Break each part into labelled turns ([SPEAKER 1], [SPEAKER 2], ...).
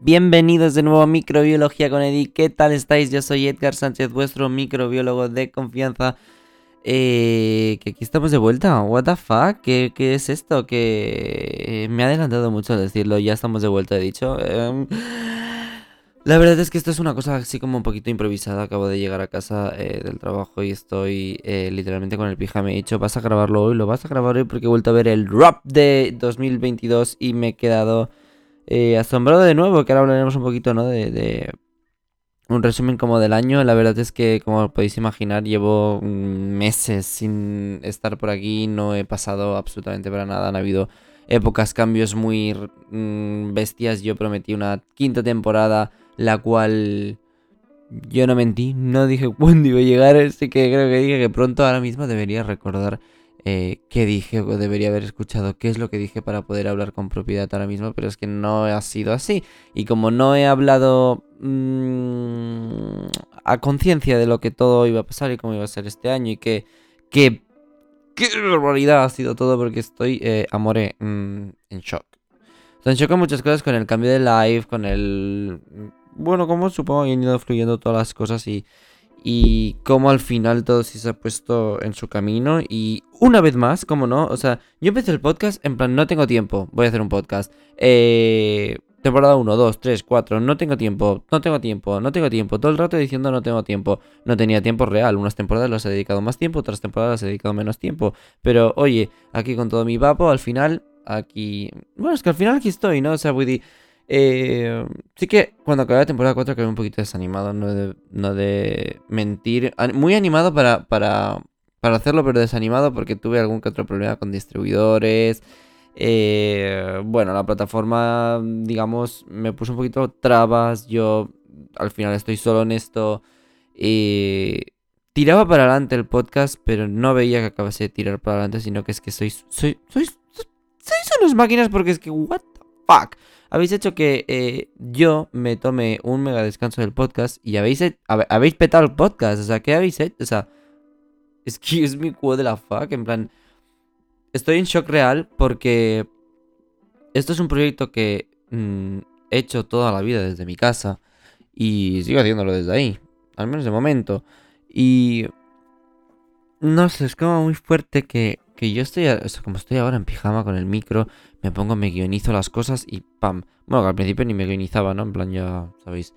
[SPEAKER 1] Bienvenidos de nuevo a Microbiología con Eddie. ¿Qué tal estáis? Yo soy Edgar Sánchez, vuestro microbiólogo de confianza. Eh, que aquí estamos de vuelta. ¿What? ¿Qué, es esto? Que me ha adelantado mucho decirlo. Ya estamos de vuelta, he dicho. Em, la verdad es que esto es una cosa así como un poquito improvisada. Acabo de llegar a casa eh, del trabajo y estoy eh, literalmente con el pijama. He dicho, vas a grabarlo hoy, lo vas a grabar hoy porque he vuelto a ver el RAP de 2022 y me he quedado eh, asombrado de nuevo, que ahora hablaremos un poquito, ¿no? De, un resumen como del año. La verdad es que, como podéis imaginar, llevo meses sin estar por aquí. No he pasado absolutamente para nada. Han habido épocas, cambios muy mm, bestias. Yo prometí una quinta temporada, la cual yo no mentí. No dije cuándo iba a llegar, así que creo que dije que pronto ahora mismo debería recordar eh, qué dije o debería haber escuchado, qué es lo que dije para poder hablar con propiedad ahora mismo, pero es que no ha sido así. Y como no he hablado mm, a conciencia de lo que todo iba a pasar y cómo iba a ser este año y que... que ¡Qué barbaridad ha sido todo! Porque estoy, eh, amore, mm, en shock. Estoy en shock con muchas cosas, con el cambio de live, con el... Bueno, como supongo que han ido fluyendo todas las cosas y y cómo al final todo se ha puesto en su camino. Y una vez más, como no, o sea, yo empecé el podcast en plan, no tengo tiempo, voy a hacer un podcast. Eh, temporada 1, 2, 3, 4, no tengo tiempo, no tengo tiempo, no tengo tiempo. Todo el rato diciendo no tengo tiempo. No tenía tiempo real. Unas temporadas las he dedicado más tiempo, otras temporadas las he dedicado menos tiempo. Pero oye, aquí con todo mi vapo, al final, aquí... Bueno, es que al final aquí estoy, ¿no? O sea, voy eh, sí que cuando acabé la temporada 4 quedé un poquito desanimado, no de, no de mentir. Muy animado para, para, para, hacerlo, pero desanimado porque tuve algún que otro problema con distribuidores. Eh, bueno, la plataforma, digamos, me puso un poquito trabas. Yo al final estoy solo en esto. Y tiraba para adelante el podcast, pero no veía que acabase de tirar para adelante, sino que es que sois. Sois. Sois. Sois unas máquinas porque es que. ¿What the fuck? Habéis hecho que eh, yo me tome un mega descanso del podcast y habéis, habéis petado el podcast. O sea, ¿qué habéis hecho? O sea, excuse me, what la fuck. En plan, estoy en shock real porque esto es un proyecto que mm, he hecho toda la vida desde mi casa y sigo haciéndolo desde ahí, al menos de momento. Y no sé, es como muy fuerte que, que yo estoy, como estoy ahora en pijama con el micro, me pongo, me guionizo las cosas y ¡pam! Bueno, que al principio ni me guionizaba, ¿no? En plan, ya sabéis,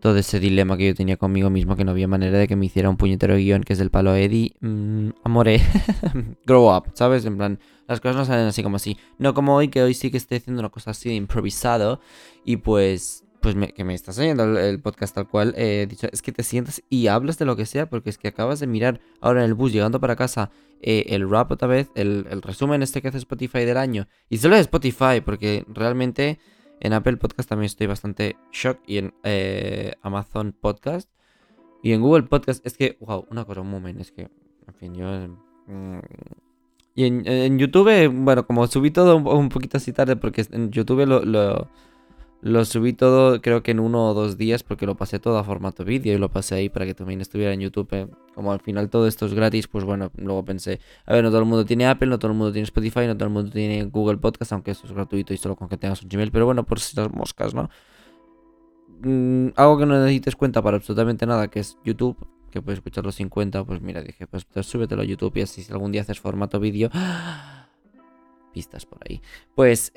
[SPEAKER 1] todo ese dilema que yo tenía conmigo mismo, que no había manera de que me hiciera un puñetero guion, que es del palo Eddie. Mmm, amore, grow up, ¿sabes? En plan, las cosas no salen así como así. No como hoy, que hoy sí que estoy haciendo una cosa así de improvisado. Y pues pues que me estás oyendo el, podcast tal cual, he eh, dicho, es que te sientas y hablas de lo que sea, porque es que acabas de mirar ahora en el bus llegando para casa eh, el rap otra vez, el, resumen este que hace Spotify del año, y solo de Spotify, porque realmente en Apple Podcast también estoy bastante shock, y en eh, Amazon Podcast, y en Google Podcast, es que, wow, una cosa, un momento, es que, en fin, yo... Mm, y en, YouTube, bueno, como subí todo un, poquito así tarde, porque en YouTube lo subí todo, creo que en uno o dos días, porque lo pasé todo a formato vídeo y lo pasé ahí para que también estuviera en YouTube. Eh. Como al final todo esto es gratis, pues bueno, luego pensé, a ver, no todo el mundo tiene Apple, no todo el mundo tiene Spotify, no todo el mundo tiene Google Podcast, aunque eso es gratuito y solo con que tengas un Gmail, pero bueno, por si las moscas, ¿no? Mm, algo que no necesites cuenta para absolutamente nada, que es YouTube, que puedes escucharlo sin cuenta, pues mira, dije, pues, pues súbetelo a YouTube y así si algún día haces formato vídeo pistas por ahí. Pues,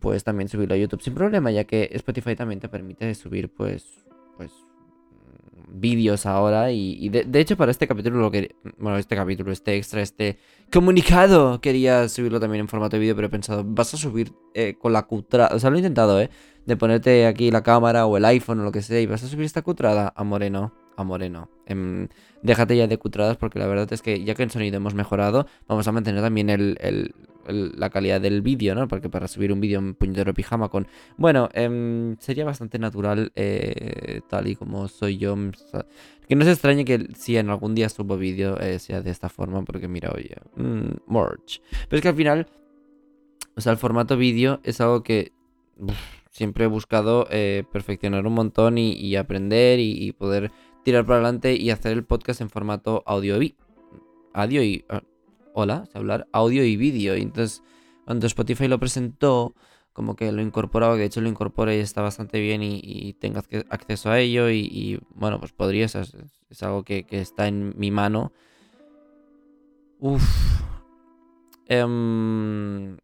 [SPEAKER 1] pues también subirlo a YouTube sin problema, ya que Spotify también te permite subir, pues, pues, mm, vídeos ahora. Y, de, hecho, para este capítulo, lo que, bueno, este capítulo, este extra, este comunicado, quería subirlo también en formato de vídeo, pero he pensado, vas a subir eh, con la cutrada, o sea, lo he intentado, ¿eh? De ponerte aquí la cámara o el iPhone o lo que sea, y vas a subir esta cutrada a Moreno a Moreno. Em, déjate ya de cutradas porque la verdad es que ya que en sonido hemos mejorado, vamos a mantener también el, la calidad del vídeo, ¿no? Porque para subir un vídeo en puñetero pijama con... Bueno, em, sería bastante natural eh, tal y como soy yo. Mm, que no se extrañe que si en algún día subo vídeo eh, sea de esta forma, porque mira, oye, mm, merch. Pero es que al final, o sea, el formato vídeo es algo que... siempre he buscado eh, perfeccionar un montón y, aprender y poder tirar para adelante y hacer el podcast en formato audio audio y... ah, hola, hablar audio y vídeo. Y entonces, cuando Spotify lo presentó, como que lo incorporaba, que de hecho lo incorpora y está bastante bien y, y tengas acceso a ello y, y, bueno, pues podrías, es, es algo que, está en mi mano. Uf. Em,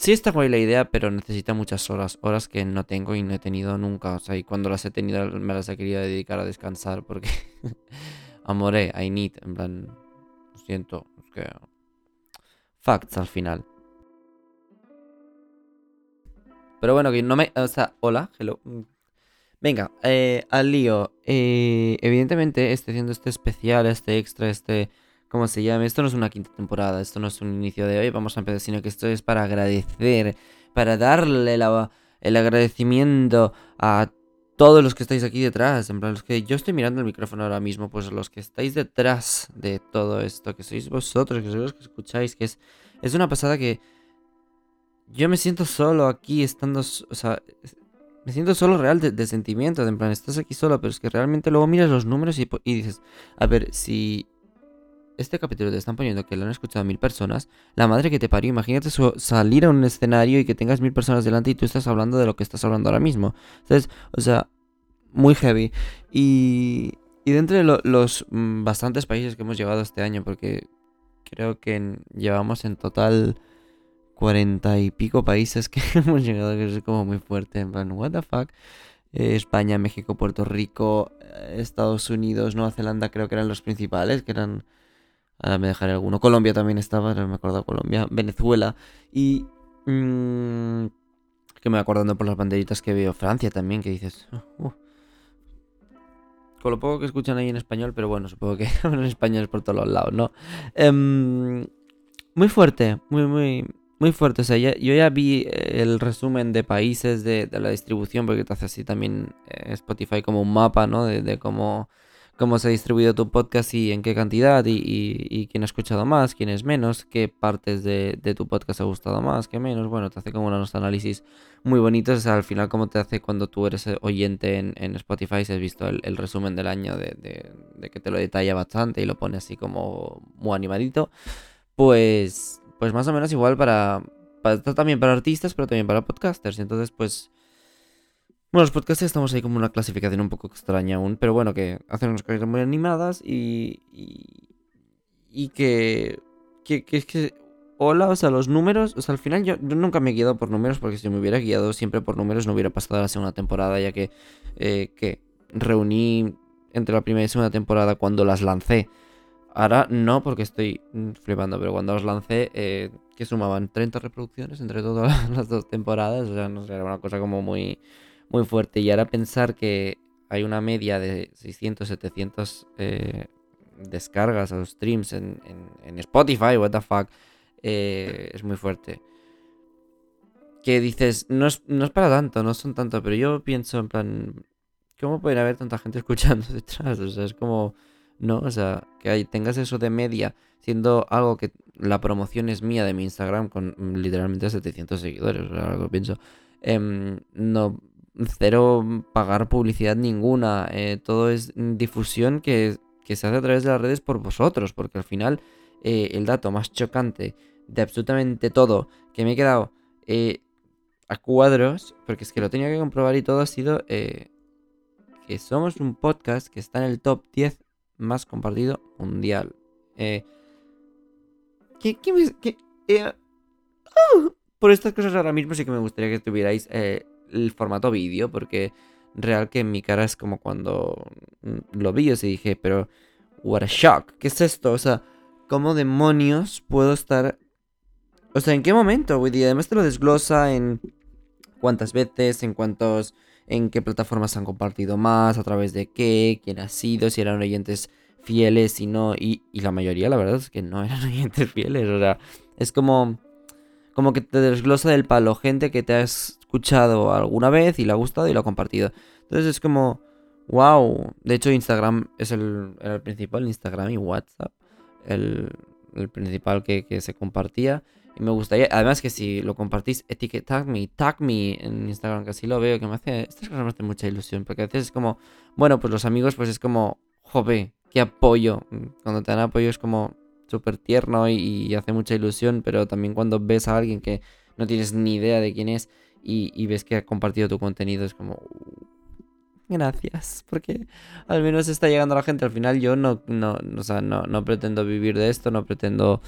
[SPEAKER 1] sí está guay la idea, pero necesita muchas horas, horas que no tengo y no he tenido nunca. O sea, y cuando las he tenido me las he querido dedicar a descansar porque, amore, I need, en plan, lo siento, es que... Facts al final. Pero bueno, que no me... O sea, hola, hello. Venga, eh, al lío. Eh, evidentemente, estoy haciendo este especial, este extra, este... ¿Cómo se llama? Esto no es una quinta temporada, esto no es un inicio de hoy, vamos a empezar, sino que esto es para agradecer, para darle el agradecimiento a todos los que estáis aquí detrás. En plan, los que yo estoy mirando el micrófono ahora mismo, pues los que estáis detrás de todo esto, que sois vosotros, que sois los que escucháis, que es, es una pasada que yo me siento solo aquí estando, o sea, me siento solo real de, de sentimientos, en plan, estás aquí solo, pero es que realmente luego miras los números y dices, a ver, si este capítulo te están poniendo que lo han escuchado mil personas, la madre que te parió, imagínate salir a un escenario y que tengas mil personas delante y tú estás hablando de lo que estás hablando ahora mismo. Entonces, o sea, muy heavy. Y, y de lo- los mm, bastantes países que hemos llegado este año, porque creo que llevamos en total cuarenta y pico países que hemos llegado, que es como muy fuerte, en plan, what the fuck. Eh, España, México, Puerto Rico, eh, Estados Unidos, Nueva Zelanda creo que eran los principales, que eran... Ahora me dejaré alguno. Colombia también estaba, no me acuerdo Colombia. Venezuela. Y... mm, que me voy acordando por las banderitas que veo. Francia también, que dices... "Uh, uh". Con lo poco que escuchan ahí en español, pero bueno, supongo que hablan español por todos los lados, ¿no? Em, muy fuerte, muy, muy, muy fuerte. O sea, yo ya vi eh, el resumen de países de, la distribución, porque te hace así también eh, Spotify como un mapa, ¿no? De cómo, cómo se ha distribuido tu podcast y en qué cantidad, y, quién ha escuchado más, quién es menos, qué partes de, tu podcast ha gustado más, qué menos. Bueno, te hace como unos análisis muy bonitos. O sea, al final, como te hace cuando tú eres eh, oyente en, en Spotify, si has visto el, resumen del año, de, que te lo detalla bastante y lo pone así como muy animadito. Pues, pues más o menos igual para, para también para artistas, pero también para podcasters. Entonces, pues, bueno, los podcasters estamos ahí como una clasificación un poco extraña aún, pero bueno, que hacen unas cosas muy animadas y, y, que, que, es que, hola, o sea, los números, o sea, al final yo, nunca me he guiado por números porque si me hubiera guiado siempre por números no hubiera pasado la segunda temporada, ya que, eh, que reuní entre la primera y segunda temporada cuando las lancé. Ahora no, porque estoy mm, flipando, pero cuando los lancé, eh, que sumaban 30 reproducciones entre todas las dos temporadas, o sea, no sé, era una cosa como muy, muy fuerte. Y ahora pensar que hay una media de 600, 700 eh, descargas o streams en, en- en Spotify, what the fuck, eh, es muy fuerte. Que dices, no es, no es para tanto, no son tanto, pero yo pienso en plan, ¿cómo puede haber tanta gente escuchando detrás? O sea, es como, no, o sea, que tengas eso de media, siendo algo que la promoción es mía de mi Instagram con mm, literalmente 700 seguidores, o sea, que pienso. Em, no, cero pagar publicidad ninguna, eh, todo es difusión que, que se hace a través de las redes por vosotros, porque al final eh, el dato más chocante de absolutamente todo que me he quedado eh, a cuadros, porque es que lo tenía que comprobar y todo ha sido que somos un podcast que está en el top 10 más compartido mundial. ¿qué, ¡ah! por estas cosas ahora mismo sí que me gustaría que tuvierais eh, el formato vídeo, porque real que en mi cara es como cuando mm, lo vi, yo sí dije, pero what a shock, ¿qué es esto? O sea, ¿cómo demonios puedo estar... O sea, ¿en qué momento? Y además te lo desglosa en cuántas veces, en cuántos, en qué plataformas han compartido más, a través de qué, quién ha sido, si eran oyentes fieles, si no, y, y la mayoría la verdad es que no eran oyentes fieles, o sea, es como, como que te desglosa del palo gente que te ha escuchado alguna vez y le ha gustado y lo ha compartido. Entonces es como, wow, de hecho Instagram es el, el principal, Instagram y WhatsApp, el, el principal que, que se compartía. Y me gustaría, además que si lo compartís, etiquetadme, tag me en Instagram, que así lo veo, que me hace, cosas me hacen mucha ilusión, porque a veces es como, bueno, pues los amigos, pues es como, jove, qué apoyo. Cuando te dan apoyo es como, súper tierno y, hace mucha ilusión, pero también cuando ves a alguien que no tienes ni idea de quién es y, ves que ha compartido tu contenido, es como... Gracias, porque al menos está llegando a la gente. Al final yo no, no, o sea, no, no pretendo vivir de esto, no pretendo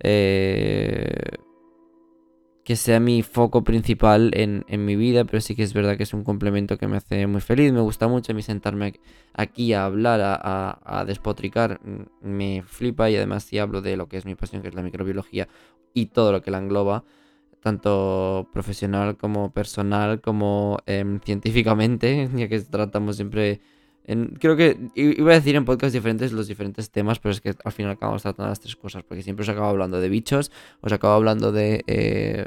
[SPEAKER 1] eh, que sea mi foco principal en, mi vida, pero sí que es verdad que es un complemento que me hace muy feliz. Me gusta mucho a mí sentarme aquí a hablar, a, despotricar, mm, me flipa y además si hablo de lo que es mi pasión, que es la microbiología y todo lo que la engloba, tanto profesional como personal, como em, científicamente, ya que tratamos siempre creo que iba a decir en podcasts diferentes los diferentes temas, pero es que al final acabamos tratando las tres cosas, porque siempre os acabo hablando de bichos, os acabo hablando de eh,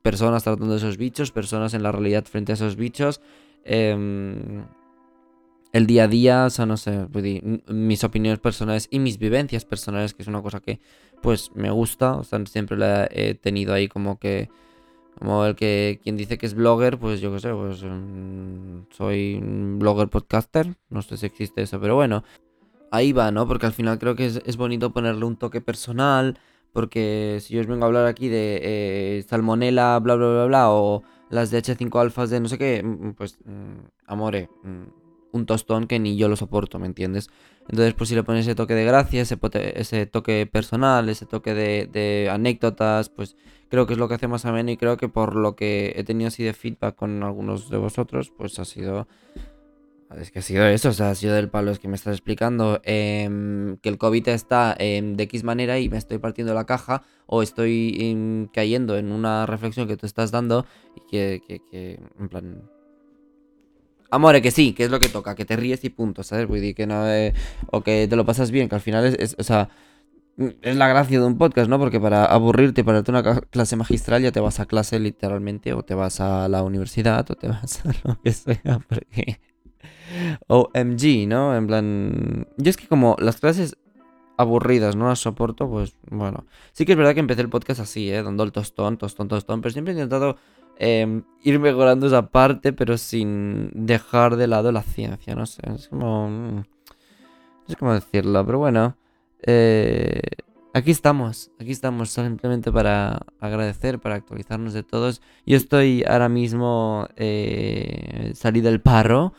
[SPEAKER 1] personas tratando esos bichos, personas en la realidad frente a esos bichos, em, el día a día, o sea, no sé, mis opiniones personales y mis vivencias personales, que es una cosa que pues me gusta, o sea, siempre la he tenido ahí como que como el que quien dice que es blogger, pues yo qué sé, pues mm, soy un blogger podcaster. No sé si existe eso, pero bueno. Ahí va, ¿no? Porque al final creo que es, bonito ponerle un toque personal. Porque si yo os vengo a hablar aquí de eh, salmonela, bla, bla, bla, bla, o las de H5 alfas de no sé qué, mm, pues, mm, amore, un tostón que ni yo lo soporto, ¿me entiendes? Entonces, pues si le pones ese toque de gracia, ese, toque personal, ese toque de, anécdotas, pues creo que es lo que hace más ameno y creo que por lo que he tenido así de feedback con algunos de vosotros, pues ha sido... Es que ha sido eso, o sea, ha sido del palo, es que me estás explicando em, que el COVID está de X manera y me estoy partiendo la caja o estoy em, cayendo en una reflexión que tú estás dando y que en plan, Amore, que sí, que es lo que toca, que te ríes y punto, ¿sabes? Voy que no, eh, o que te lo pasas bien, que al final es, o sea, es la gracia de un podcast, ¿no? Porque para aburrirte, para darte una clase magistral, ya te vas a clase literalmente, o te vas a la universidad, o te vas a lo que sea, porque... OMG, ¿no? En plan... Yo es que como las clases aburridas no las soporto, pues bueno. Sí que es verdad que empecé el podcast así, ¿eh? Dando el tostón, tostón, tostón, pero siempre he intentado Em, ir mejorando esa parte, pero sin dejar de lado la ciencia, no sé, es como... Mm, no sé cómo decirlo, pero bueno. Eh, aquí estamos, aquí estamos simplemente para agradecer, para actualizarnos de todos. Yo estoy ahora mismo, eh, salí del paro,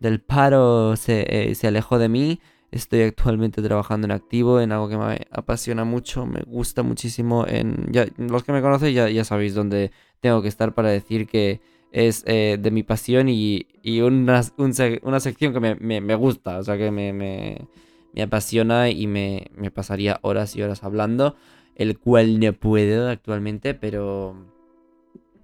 [SPEAKER 1] del paro se, eh, se alejó de mí. Estoy actualmente trabajando en activo, en algo que me apasiona mucho, me gusta muchísimo. En, ya, los que me conocen ya, ya sabéis dónde, tengo que estar para decir que es eh, de mi pasión y, una, una, sección que me, gusta, o sea, que me, apasiona y me, pasaría horas y horas hablando, el cual no puedo actualmente, pero,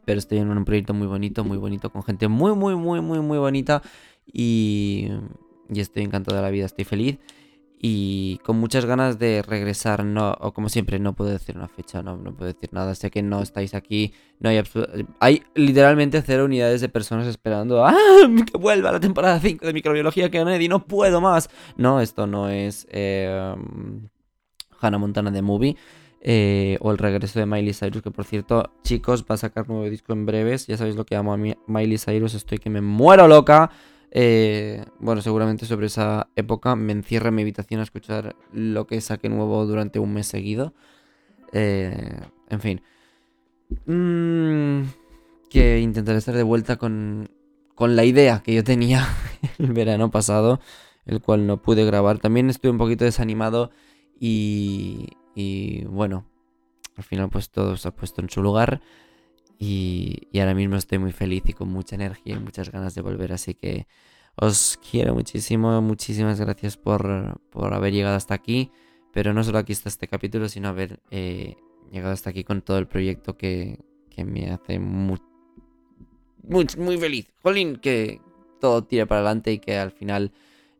[SPEAKER 1] pero estoy en un proyecto muy bonito, muy bonito, con gente muy, muy, muy, muy, muy bonita y, y estoy encantado de la vida, estoy feliz y con muchas ganas de regresar, no, o como siempre, no puedo decir una fecha, no, no puedo decir nada, sé que no estáis aquí, no hay hay literalmente cero unidades de personas esperando ¡Ah! que vuelva la temporada 5 de microbiología que y no puedo más. No, esto no es eh, Hannah Montana de Movie. Eh, o el regreso de Miley Cyrus, que por cierto, chicos, va a sacar nuevo disco en breves. Ya sabéis lo que amo a Miley Cyrus, estoy que me muero loca. Eh, bueno, seguramente sobre esa época me encierro en mi habitación a escuchar lo que saque nuevo durante un mes seguido. Eh, en fin. Mm, que intentaré estar de vuelta con, con la idea que yo tenía el verano pasado, el cual no pude grabar. También estuve un poquito desanimado y, y bueno, al final pues todo se ha puesto en su lugar. Y, ahora mismo estoy muy feliz y con mucha energía y muchas ganas de volver. Así que os quiero muchísimo. Muchísimas gracias por, haber llegado hasta aquí. Pero no solo aquí está este capítulo, sino haber eh, llegado hasta aquí con todo el proyecto que, me hace muy, muy, feliz. Jolín, que todo tire para adelante y que al final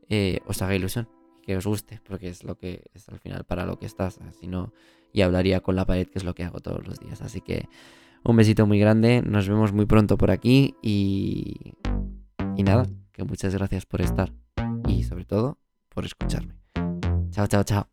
[SPEAKER 1] eh, os haga ilusión. Que os guste, porque es lo que es al final para lo que estás. Si no, y hablaría con la pared, que es lo que hago todos los días. Así que un besito muy grande, nos vemos muy pronto por aquí y... Y nada, que muchas gracias por estar y sobre todo por escucharme. Chao, chao, chao.